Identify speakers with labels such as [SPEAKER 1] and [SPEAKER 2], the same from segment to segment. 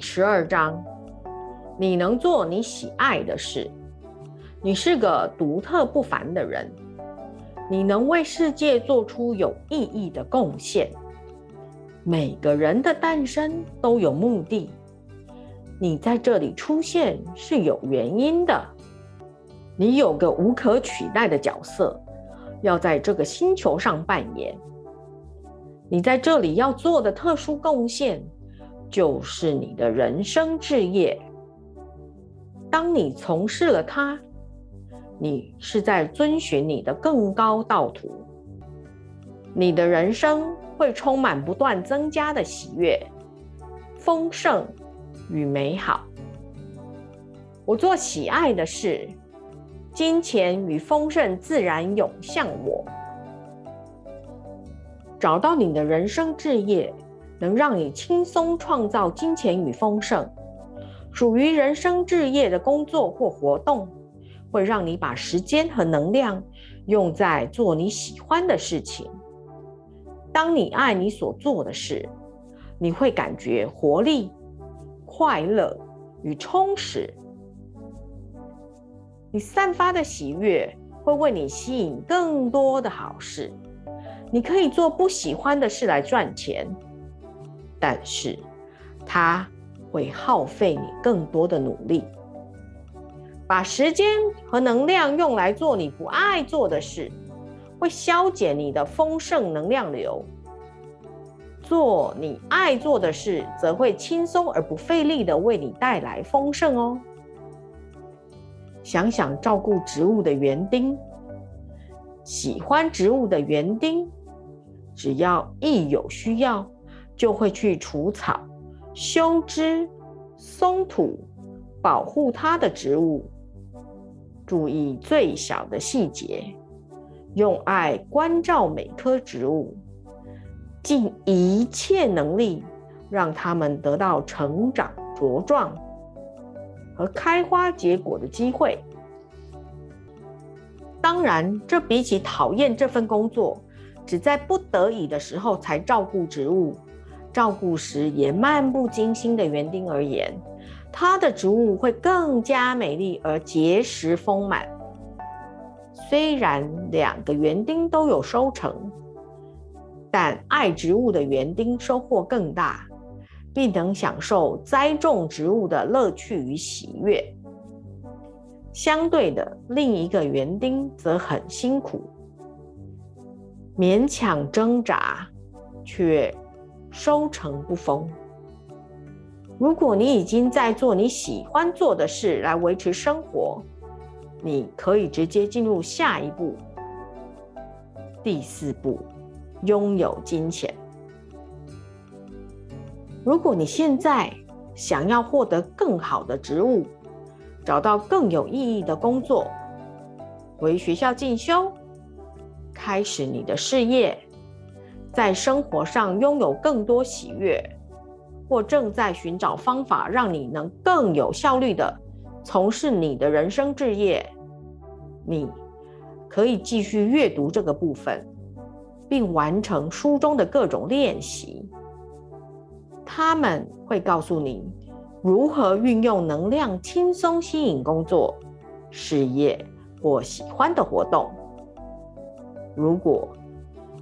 [SPEAKER 1] 十二章，你能做你喜爱的事。你是个独特不凡的人，你能为世界做出有意义的贡献。每个人的诞生都有目的，你在这里出现是有原因的。你有个无可取代的角色，要在这个星球上扮演。你在这里要做的特殊贡献，就是你的人生置业。当你从事了它。你是在遵循你的更高道途，你的人生会充满不断增加的喜悦、丰盛与美好。我做喜爱的事，金钱与丰盛自然涌向我。找到你的人生置业，能让你轻松创造金钱与丰盛。属于人生置业的工作或活动。会让你把时间和能量用在做你喜欢的事情。当你爱你所做的事，你会感觉活力、快乐与充实。你散发的喜悦会为你吸引更多的好事。你可以做不喜欢的事来赚钱，但是它会耗费你更多的努力。把时间和能量用来做你不爱做的事，会消减你的丰盛能量流。做你爱做的事，则会轻松而不费力的为你带来丰盛哦。想想照顾植物的园丁，喜欢植物的园丁，只要一有需要，就会去除草、修枝、松土，保护它的植物。注意最小的细节，用爱关照每棵植物，尽一切能力让它们得到成长茁壮和开花结果的机会。当然，这比起讨厌这份工作，只在不得已的时候才照顾植物、照顾时也漫不经心的园丁而言。它的植物会更加美丽而结实丰满。虽然两个园丁都有收成，但爱植物的园丁收获更大，并能享受栽种植物的乐趣与喜悦。相对的，另一个园丁则很辛苦，勉强挣扎，却收成不丰。如果你已经在做你喜欢做的事来维持生活，你可以直接进入下一步。第四步，拥有金钱。如果你现在想要获得更好的职务，找到更有意义的工作，回学校进修，开始你的事业，在生活上拥有更多喜悦。或正在寻找方法，让你能更有效率的从事你的人生置业，你可以继续阅读这个部分，并完成书中的各种练习。他们会告诉你如何运用能量，轻松吸引工作、事业或喜欢的活动。如果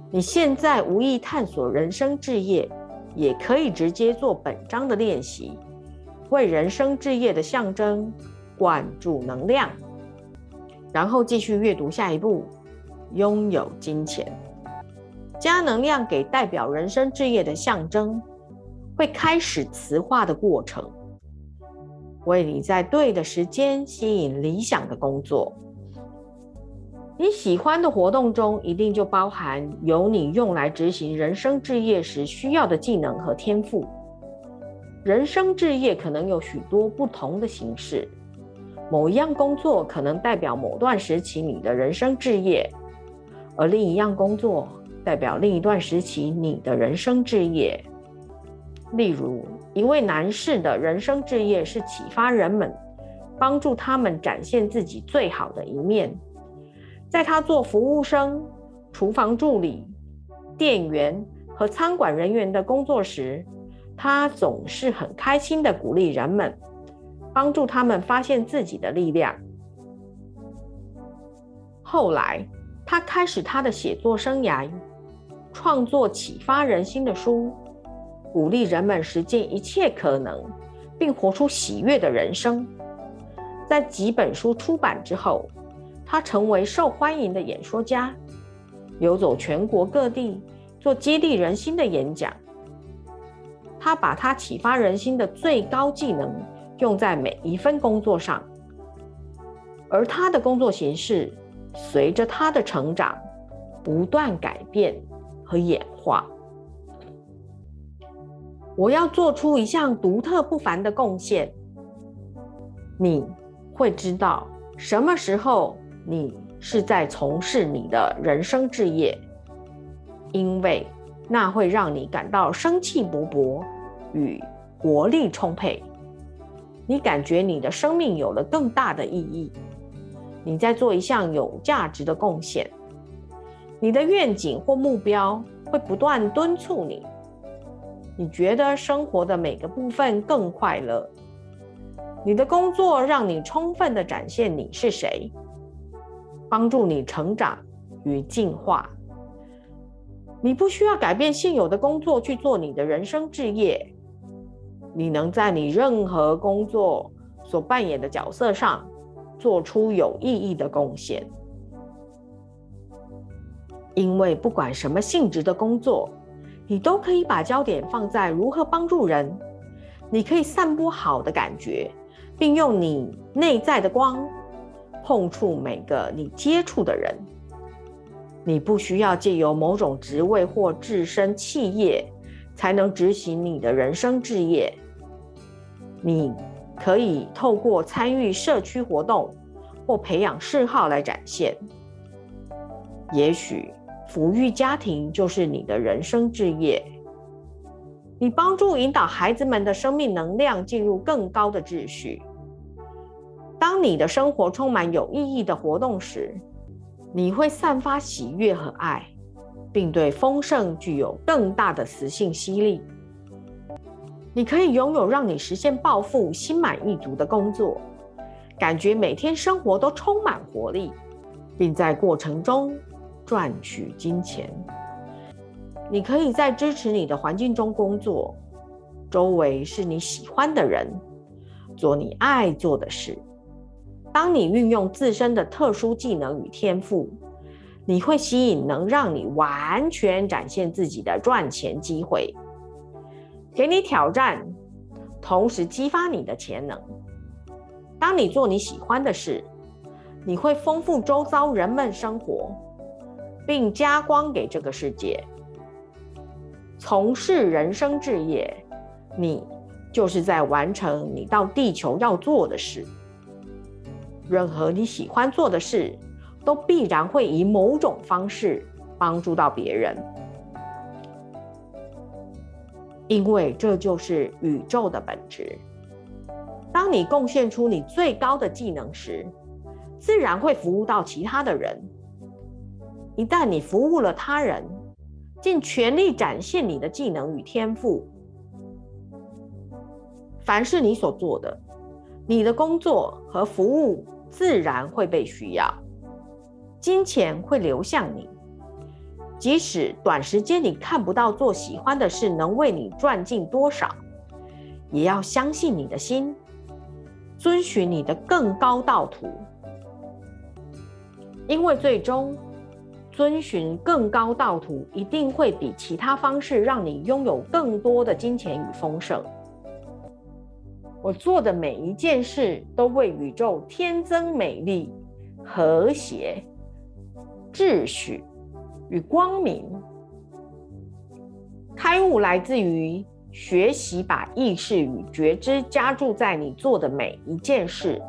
[SPEAKER 1] 你现在无意探索人生置业，也可以直接做本章的练习，为人生置业的象征灌注能量，然后继续阅读下一步，拥有金钱，加能量给代表人生置业的象征，会开始磁化的过程，为你在对的时间吸引理想的工作。你喜欢的活动中，一定就包含有你用来执行人生置业时需要的技能和天赋。人生置业可能有许多不同的形式，某一样工作可能代表某段时期你的人生置业，而另一样工作代表另一段时期你的人生置业。例如，一位男士的人生置业是启发人们，帮助他们展现自己最好的一面。在他做服务生、厨房助理、店员和餐馆人员的工作时，他总是很开心的鼓励人们，帮助他们发现自己的力量。后来，他开始他的写作生涯，创作启发人心的书，鼓励人们实践一切可能，并活出喜悦的人生。在几本书出版之后，他成为受欢迎的演说家，游走全国各地，做激励人心的演讲。他把他启发人心的最高技能用在每一份工作上，而他的工作形式。随着他的成长，不断改变和演化。我要做出一项独特不凡的贡献。你会知道什么时候你是在从事你的人生志业，因为那会让你感到生气勃勃与活力充沛。你感觉你的生命有了更大的意义。你在做一项有价值的贡献，你的愿景或目标会不断敦促你。你觉得生活的每个部分更快乐。你的工作让你充分的展现你是谁，帮助你成长与进化。你不需要改变现有的工作去做你的人生置业。你能在你任何工作所扮演的角色上。做出有意义的贡献，因为不管什么性质的工作，你都可以把焦点放在如何帮助人。你可以散播好的感觉，并用你内在的光碰触每个你接触的人。你不需要借由某种职位或置身企业才能执行你的人生置业。你。可以透过参与社区活动或培养嗜好来展现。也许抚育家庭就是你的人生志业。你帮助引导孩子们的生命能量进入更高的秩序。当你的生活充满有意义的活动时，你会散发喜悦和爱，并对丰盛具有更大的磁性吸力。你可以拥有让你实现暴富、心满意足的工作，感觉每天生活都充满活力，并在过程中赚取金钱。你可以在支持你的环境中工作，周围是你喜欢的人，做你爱做的事。当你运用自身的特殊技能与天赋，你会吸引能让你完全展现自己的赚钱机会。给你挑战，同时激发你的潜能。当你做你喜欢的事，你会丰富周遭人们生活，并加光给这个世界。从事人生置业，你就是在完成你到地球要做的事。任何你喜欢做的事，都必然会以某种方式帮助到别人。因为这就是宇宙的本质。当你贡献出你最高的技能时，自然会服务到其他的人。一旦你服务了他人，尽全力展现你的技能与天赋，凡是你所做的，你的工作和服务自然会被需要，金钱会流向你。即使短时间你看不到做喜欢的事能为你赚进多少，也要相信你的心，遵循你的更高道途，因为最终遵循更高道途一定会比其他方式让你拥有更多的金钱与丰盛。我做的每一件事都为宇宙添增美丽、和谐、秩序。与光明，开悟来自于学习，把意识与觉知加注在你做的每一件事，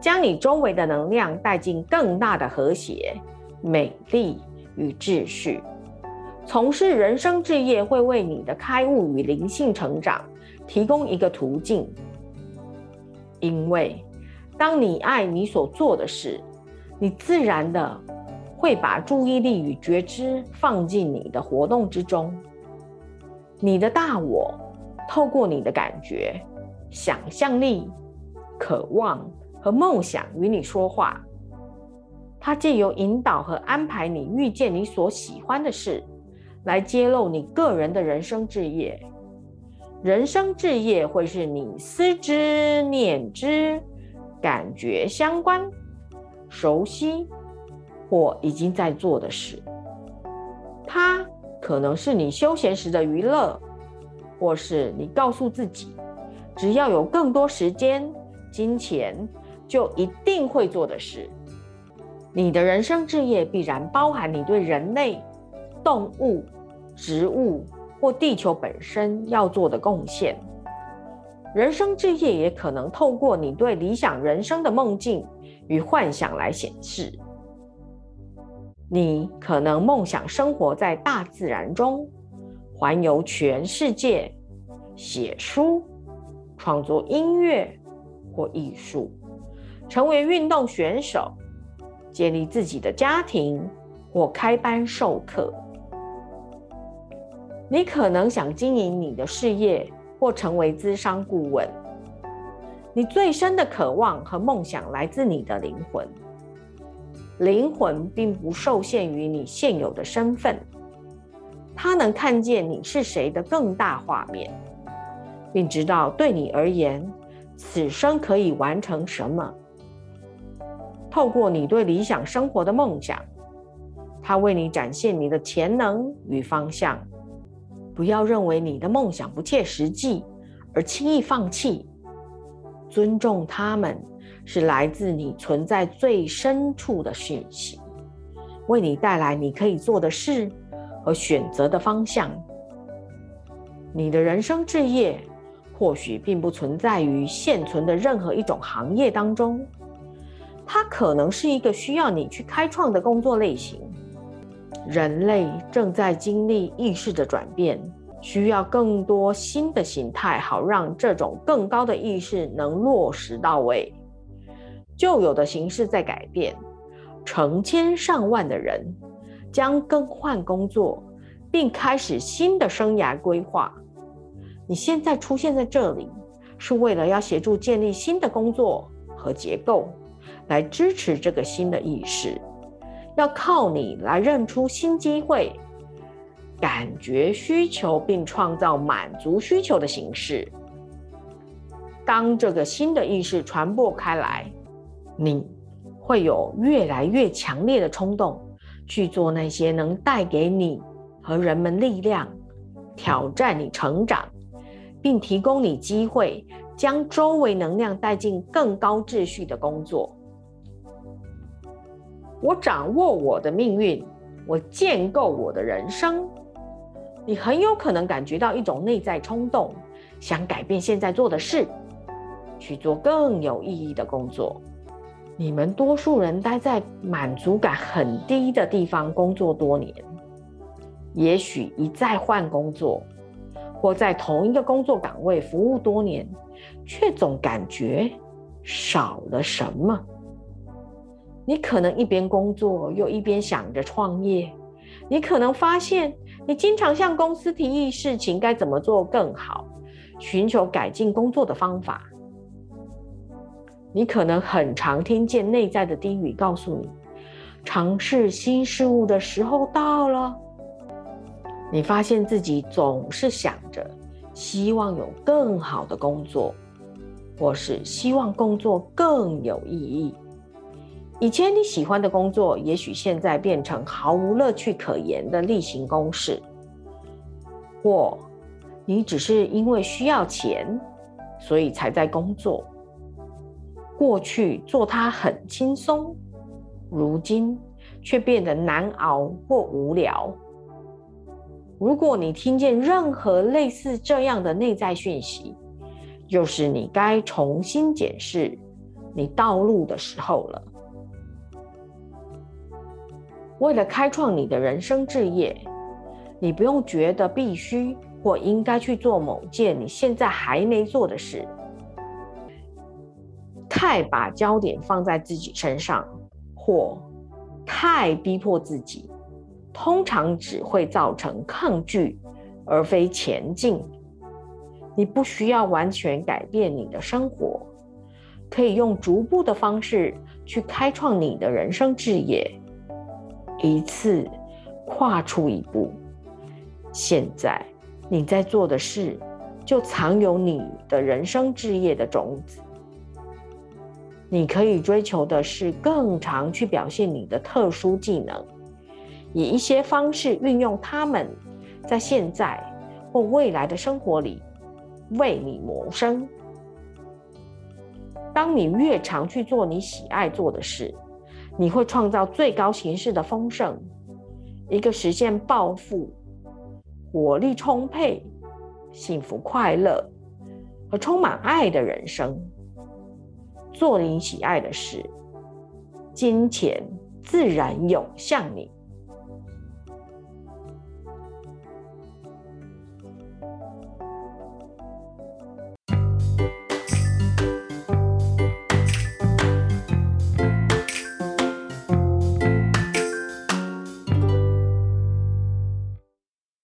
[SPEAKER 1] 将你周围的能量带进更大的和谐、美丽与秩序。从事人生置业会为你的开悟与灵性成长提供一个途径，因为当你爱你所做的事，你自然的。会把注意力与觉知放进你的活动之中，你的大我透过你的感觉、想象力、渴望和梦想与你说话。它借由引导和安排你遇见你所喜欢的事，来揭露你个人的人生志业。人生志业会是你思之、念之、感觉相关、熟悉或已经在做的事。它可能是你休闲时的娱乐。或是你告诉自己，只要有更多时间、金钱，就一定会做的事。你的人生志业必然包含你对人类、动物、植物或地球本身要做的贡献。人生志业也可能透过你对理想人生的梦境与幻想来显示。你可能梦想生活在大自然中。环游全世界，写书、创作音乐或艺术，成为运动选手，建立自己的家庭或开班授课。你可能想经营你的事业或成为资商顾问。你最深的渴望和梦想来自你的灵魂。灵魂并不受限于你现有的身份。它能看见你是谁的更大画面，并知道对你而言，此生可以完成什么。透过你对理想生活的梦想，它为你展现你的潜能与方向。不要认为你的梦想不切实际而轻易放弃，尊重他们是来自你存在最深处的讯息，为你带来你可以做的事。和选择的方向，你的人生志业或许并不存在于现存的任何一种行业当中，它可能是一个需要你去开创的工作类型。人类正在经历意识的转变，需要更多新的形态，好让这种更高的意识能落实到位。旧有的形式在改变，成千上万的人。将更换工作，并开始新的生涯规划。你现在出现在这里，是为了要协助建立新的工作和结构，来支持这个新的意识。要靠你来认出新机会，感觉需求，并创造满足需求的形式。当这个新的意识传播开来，你会有越来越强烈的冲动。去做那些能带给你和人们力量、挑战你成长，并提供你机会将周围能量带进更高秩序的工作。我掌握我的命运，我建构我的人生。你很有可能感觉到一种内在冲动，想改变现在做的事，去做更有意义的工作。你们多数人待在满足感很低的地方工作多年，也许一再换工作，或在同一个工作岗位服务多年，却总感觉少了什么。你可能一边工作又一边想着创业，你可能发现你经常向公司提议事情该怎么做更好，寻求改进工作的方法。你可能很常听见内在的低语告诉你，尝试新事物的时候到了。你发现自己总是想着，希望有更好的工作，或是希望工作更有意义。以前你喜欢的工作，也许现在变成毫无乐趣可言的例行公事，或你只是因为需要钱，所以才在工作。过去做它很轻松，如今却变得难熬或无聊。如果你听见任何类似这样的内在讯息，又是你该重新检视你道路的时候了。为了开创你的人生志业，你不用觉得必须或应该去做某件你现在还没做的事。太把焦点放在自己身上，或太逼迫自己，通常只会造成抗拒，而非前进。你不需要完全改变你的生活，可以用逐步的方式去开创你的人生置业，一次跨出一步。现在你在做的事，就藏有你的人生置业的种子。你可以追求的是更常去表现你的特殊技能，以一些方式运用它们，在现在或未来的生活里为你谋生。当你越常去做你喜爱做的事，你会创造最高形式的丰盛，一个实现暴富。活力充沛、幸福快乐和充满爱的人生，做你喜爱的事，金钱自然涌向你。